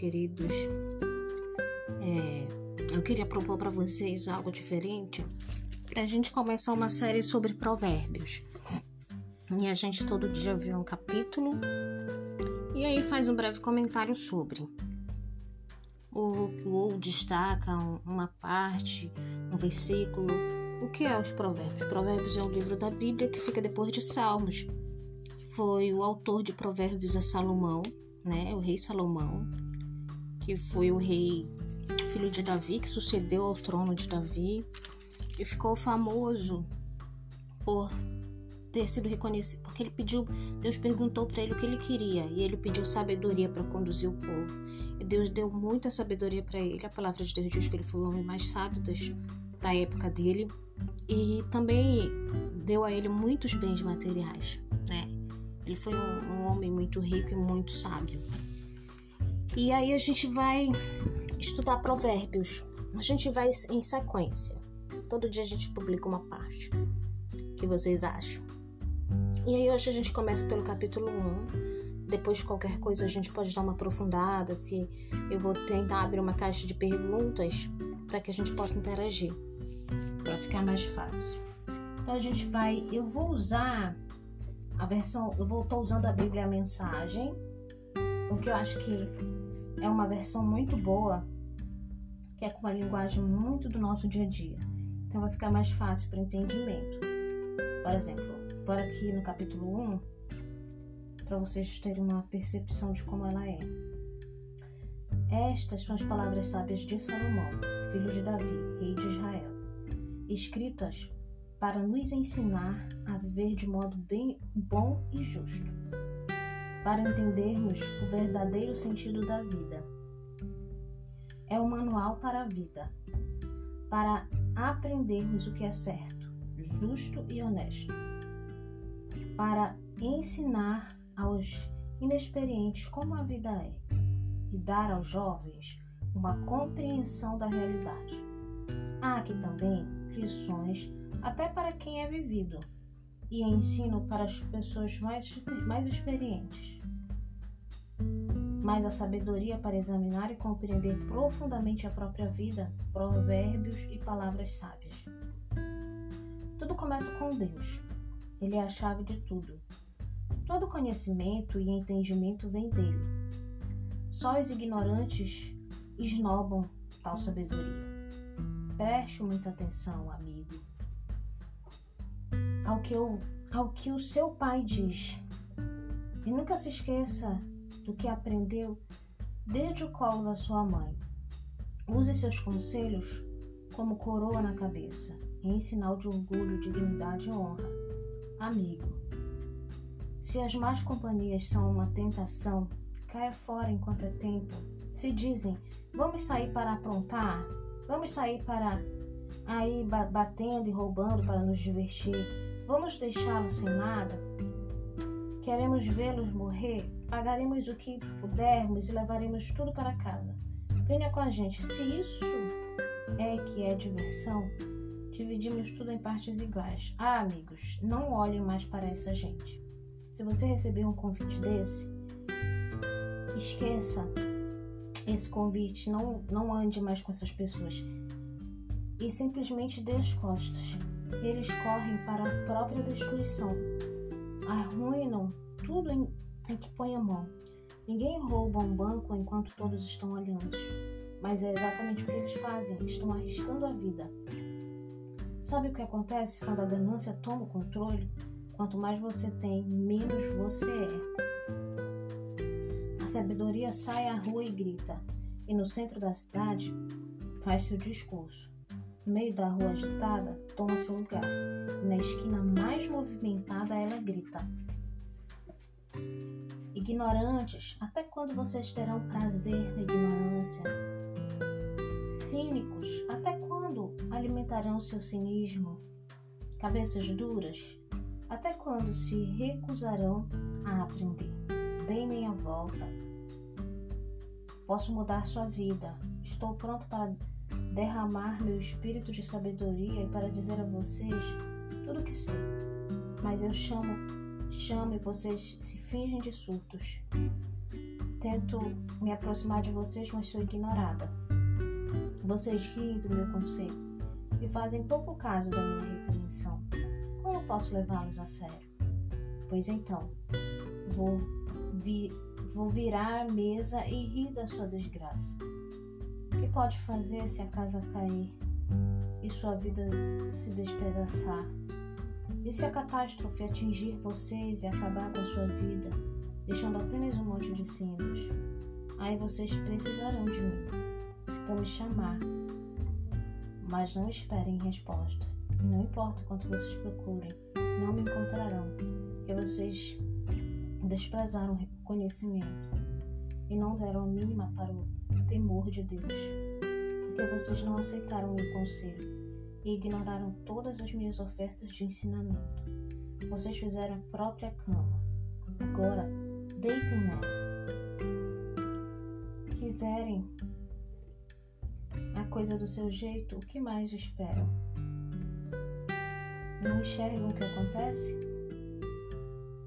queridos. É, eu queria propor para vocês algo diferente para a gente começar uma série sobre provérbios. E a gente todo dia vê um capítulo e aí faz um breve comentário sobre. Ou, ou destaca uma parte, um versículo. O que é os provérbios? Provérbios é um livro da Bíblia que fica depois de Salmos. Foi o autor de Provérbios é Salomão, né? O rei Salomão, que foi o rei filho de Davi, que sucedeu ao trono de Davi e ficou famoso por ter sido reconhecido, porque ele pediu, Deus perguntou para ele o que ele queria e ele pediu sabedoria para conduzir o povo. E Deus deu muita sabedoria para ele. A palavra de Deus diz que ele foi o homem mais sábio da época dele e também deu a ele muitos bens materiais, né? Ele foi um, um homem muito rico e muito sábio. E aí a gente vai estudar provérbios. A gente vai em sequência. Todo dia a gente publica uma parte. O que vocês acham? E aí hoje a gente começa pelo capítulo 1. Depois de qualquer coisa a gente pode dar uma aprofundada, se eu vou tentar abrir uma caixa de perguntas para que a gente possa interagir, para ficar mais fácil. Então a gente vai, eu vou usar a versão, eu vou estou usando a Bíblia a mensagem, porque eu acho que é uma versão muito boa, que é com uma linguagem muito do nosso dia a dia. Então vai ficar mais fácil para entendimento. Por exemplo, por aqui no capítulo 1, para vocês terem uma percepção de como ela é. Estas são as palavras sábias de Salomão, filho de Davi, rei de Israel, escritas para nos ensinar a viver de modo bem bom e justo para entendermos o verdadeiro sentido da vida. É o manual para a vida, para aprendermos o que é certo, justo e honesto, para ensinar aos inexperientes como a vida é e dar aos jovens uma compreensão da realidade. Há aqui também lições até para quem é vivido e ensino para as pessoas mais, mais experientes. Mas a sabedoria para examinar e compreender profundamente a própria vida, provérbios e palavras sábias. Tudo começa com Deus. Ele é a chave de tudo. Todo conhecimento e entendimento vem dele. Só os ignorantes esnobam tal sabedoria. Preste muita atenção, amigo ao que, o, ao que o seu pai diz. E nunca se esqueça do que aprendeu desde o colo da sua mãe. Use seus conselhos como coroa na cabeça, em sinal de orgulho, dignidade e honra. Amigo, se as más companhias são uma tentação, caia fora enquanto é tempo. Se dizem, vamos sair para aprontar, vamos sair para aí batendo e roubando para nos divertir. Vamos deixá-los sem nada? Queremos vê-los morrer? Pagaremos o que pudermos e levaremos tudo para casa. Venha com a gente. Se isso é que é diversão, dividimos tudo em partes iguais. Ah, amigos, não olhem mais para essa gente. Se você receber um convite desse, esqueça esse convite, não, não ande mais com essas pessoas e simplesmente dê as costas eles correm para a própria destruição. Arruinam tudo em, em que põe a mão. Ninguém rouba um banco enquanto todos estão olhando. Mas é exatamente o que eles fazem, estão arriscando a vida. Sabe o que acontece quando a ganância toma o controle? Quanto mais você tem, menos você é. A sabedoria sai à rua e grita, e no centro da cidade faz seu discurso. Meio da rua agitada, toma seu lugar. Na esquina mais movimentada, ela grita: Ignorantes, até quando vocês terão prazer na ignorância? Cínicos, até quando alimentarão seu cinismo? Cabeças duras, até quando se recusarão a aprender? Dê meia volta. Posso mudar sua vida. Estou pronto para derramar meu espírito de sabedoria e para dizer a vocês tudo o que sei. Mas eu chamo, chamo e vocês se fingem de surtos. tento me aproximar de vocês, mas sou ignorada. Vocês riem do meu conselho e fazem pouco caso da minha repreensão. Como posso levá-los a sério? Pois então, vou, vi, vou virar a mesa e rir da sua desgraça. O pode fazer se a casa cair e sua vida se despedaçar? E se a catástrofe atingir vocês e acabar com a sua vida, deixando apenas um monte de cinzas? Aí vocês precisarão de mim, para me chamar. Mas não esperem resposta. E não importa quanto vocês procurem, não me encontrarão, porque vocês desprezaram o conhecimento e não deram a mínima para o temor de Deus, porque vocês não aceitaram meu conselho e ignoraram todas as minhas ofertas de ensinamento. Vocês fizeram a própria cama. Agora, deitem nela. Quiserem a coisa do seu jeito, o que mais esperam? Não enxergam o que acontece?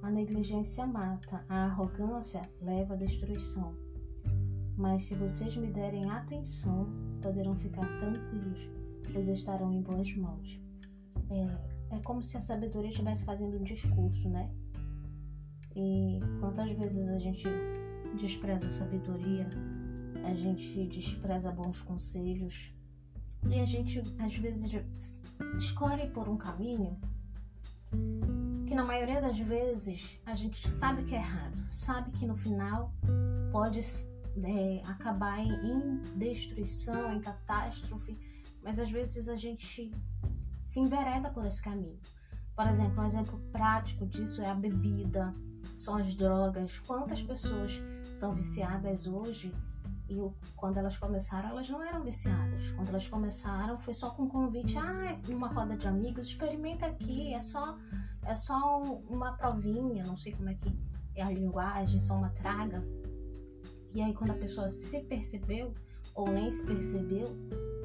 A negligência mata, a arrogância leva à destruição. Mas se vocês me derem atenção, poderão ficar tranquilos pois estarão em boas mãos. É, é como se a sabedoria estivesse fazendo um discurso, né? E quantas vezes a gente despreza a sabedoria, a gente despreza bons conselhos, e a gente às vezes escolhe por um caminho que na maioria das vezes a gente sabe que é errado, sabe que no final pode é, acabar em, destruição, em catástrofe, mas às vezes a gente se envereda por esse caminho. Por exemplo, um exemplo prático disso é a bebida, são as drogas. Quantas pessoas são viciadas hoje e quando elas começaram, elas não eram viciadas. Quando elas começaram, foi só com convite, ah, uma roda de amigos, experimenta aqui, é só é só uma provinha, não sei como é que é a linguagem, só uma traga. E aí quando a pessoa se percebeu ou nem se percebeu,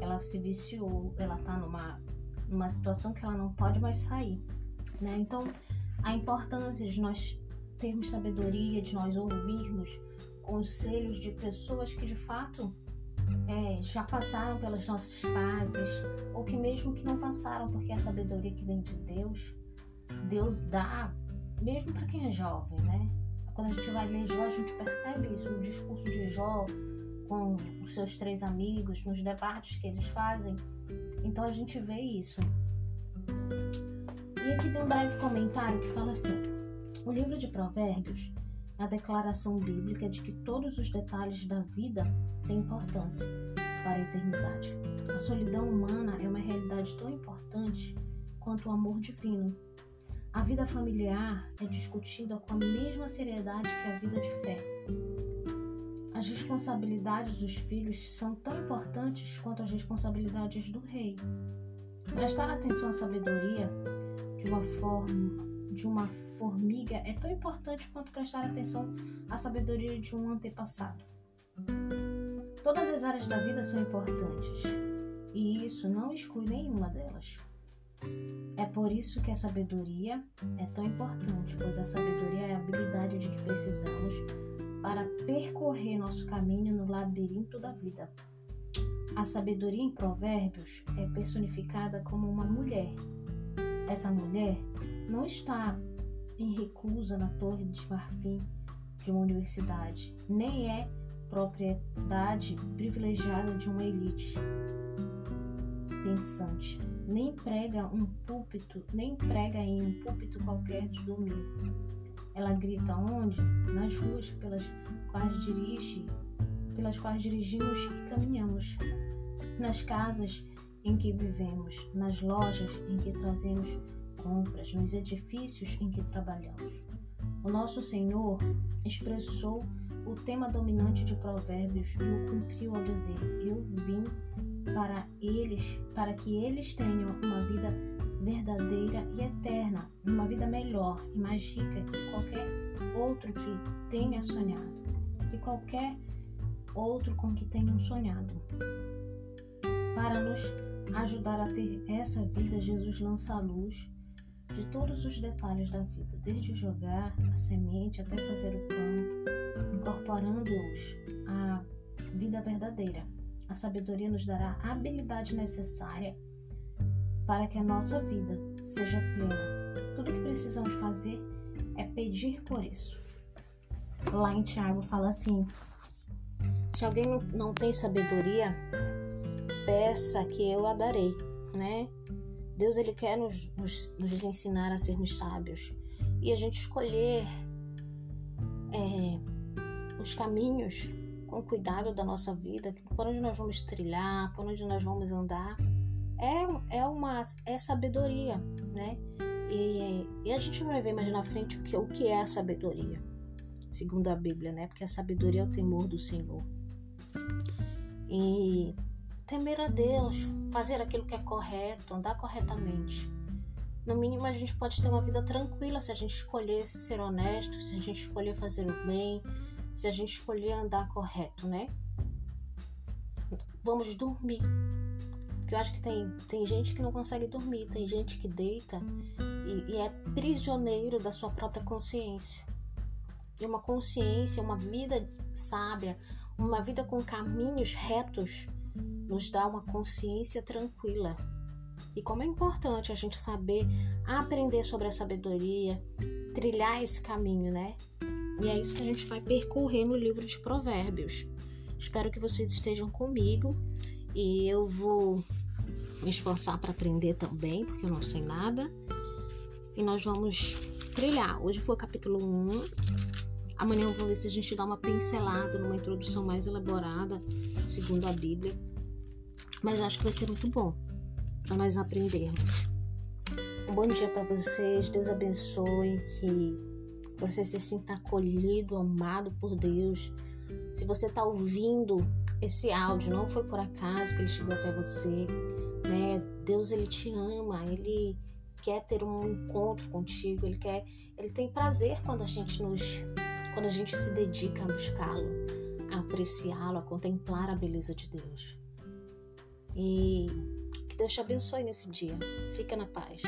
ela se viciou, ela tá numa, numa situação que ela não pode mais sair, né? Então, a importância de nós termos sabedoria, de nós ouvirmos conselhos de pessoas que de fato é, já passaram pelas nossas fases, ou que mesmo que não passaram, porque a sabedoria que vem de Deus, Deus dá, mesmo para quem é jovem, né? Quando a gente vai ler Jó, a gente percebe isso, o discurso de Jó, com os seus três amigos, nos debates que eles fazem. Então a gente vê isso. E aqui tem um breve comentário que fala assim: o livro de Provérbios é a declaração bíblica de que todos os detalhes da vida têm importância para a eternidade. A solidão humana é uma realidade tão importante quanto o amor divino. A vida familiar é discutida com a mesma seriedade que a vida de fé. As responsabilidades dos filhos são tão importantes quanto as responsabilidades do rei. Prestar atenção à sabedoria de uma forma de uma formiga é tão importante quanto prestar atenção à sabedoria de um antepassado. Todas as áreas da vida são importantes, e isso não exclui nenhuma delas. É por isso que a sabedoria é tão importante, pois a sabedoria é a habilidade de que precisamos para percorrer nosso caminho no labirinto da vida. A sabedoria em Provérbios é personificada como uma mulher. Essa mulher não está em recusa na torre de marfim de uma universidade, nem é propriedade privilegiada de uma elite pensante, nem prega um púlpito, nem prega em um púlpito qualquer de domingo ela grita onde? Nas ruas pelas quais dirige, pelas quais dirigimos e caminhamos, nas casas em que vivemos, nas lojas em que trazemos compras, nos edifícios em que trabalhamos. O nosso Senhor expressou o tema dominante de Provérbios e o cumpriu ao dizer: Eu vim para eles, para que eles tenham uma vida verdadeira e eterna, uma vida melhor e mais rica que qualquer outro que tenha sonhado, que qualquer outro com que tenham sonhado. Para nos ajudar a ter essa vida, Jesus lança a luz de todos os detalhes da vida, desde jogar a semente até fazer o pão, incorporando-os à vida verdadeira. A sabedoria nos dará a habilidade necessária para que a nossa vida seja plena. Tudo que precisamos fazer é pedir por isso. Lá em Tiago fala assim: se alguém não tem sabedoria, peça que eu a darei, né? Deus ele quer nos, nos, nos ensinar a sermos sábios e a gente escolher é, os caminhos com cuidado da nossa vida, por onde nós vamos trilhar, por onde nós vamos andar, é, é uma é sabedoria, né? E, e a gente vai ver mais na frente o que, o que é a sabedoria, segundo a Bíblia, né? Porque a sabedoria é o temor do Senhor. E temer a Deus, fazer aquilo que é correto, andar corretamente. No mínimo, a gente pode ter uma vida tranquila se a gente escolher ser honesto, se a gente escolher fazer o bem, se a gente escolher andar correto, né? Vamos dormir. Porque eu acho que tem, tem gente que não consegue dormir, tem gente que deita e, e é prisioneiro da sua própria consciência. E uma consciência, uma vida sábia, uma vida com caminhos retos, nos dá uma consciência tranquila. E como é importante a gente saber aprender sobre a sabedoria, trilhar esse caminho, né? E é isso que a gente vai percorrer no livro de Provérbios. Espero que vocês estejam comigo e eu vou me esforçar para aprender também, porque eu não sei nada. E nós vamos trilhar. Hoje foi o capítulo 1. Amanhã eu vou ver se a gente dá uma pincelada numa introdução mais elaborada, segundo a Bíblia. Mas acho que vai ser muito bom para nós aprendermos. Um bom dia para vocês. Deus abençoe. Que você se sinta acolhido, amado por Deus. Se você está ouvindo esse áudio, não foi por acaso que ele chegou até você, né? Deus ele te ama, ele quer ter um encontro contigo, ele quer, ele tem prazer quando a gente nos quando a gente se dedica a buscá-lo, a apreciá-lo, a contemplar a beleza de Deus. E que Deus te abençoe nesse dia. Fica na paz.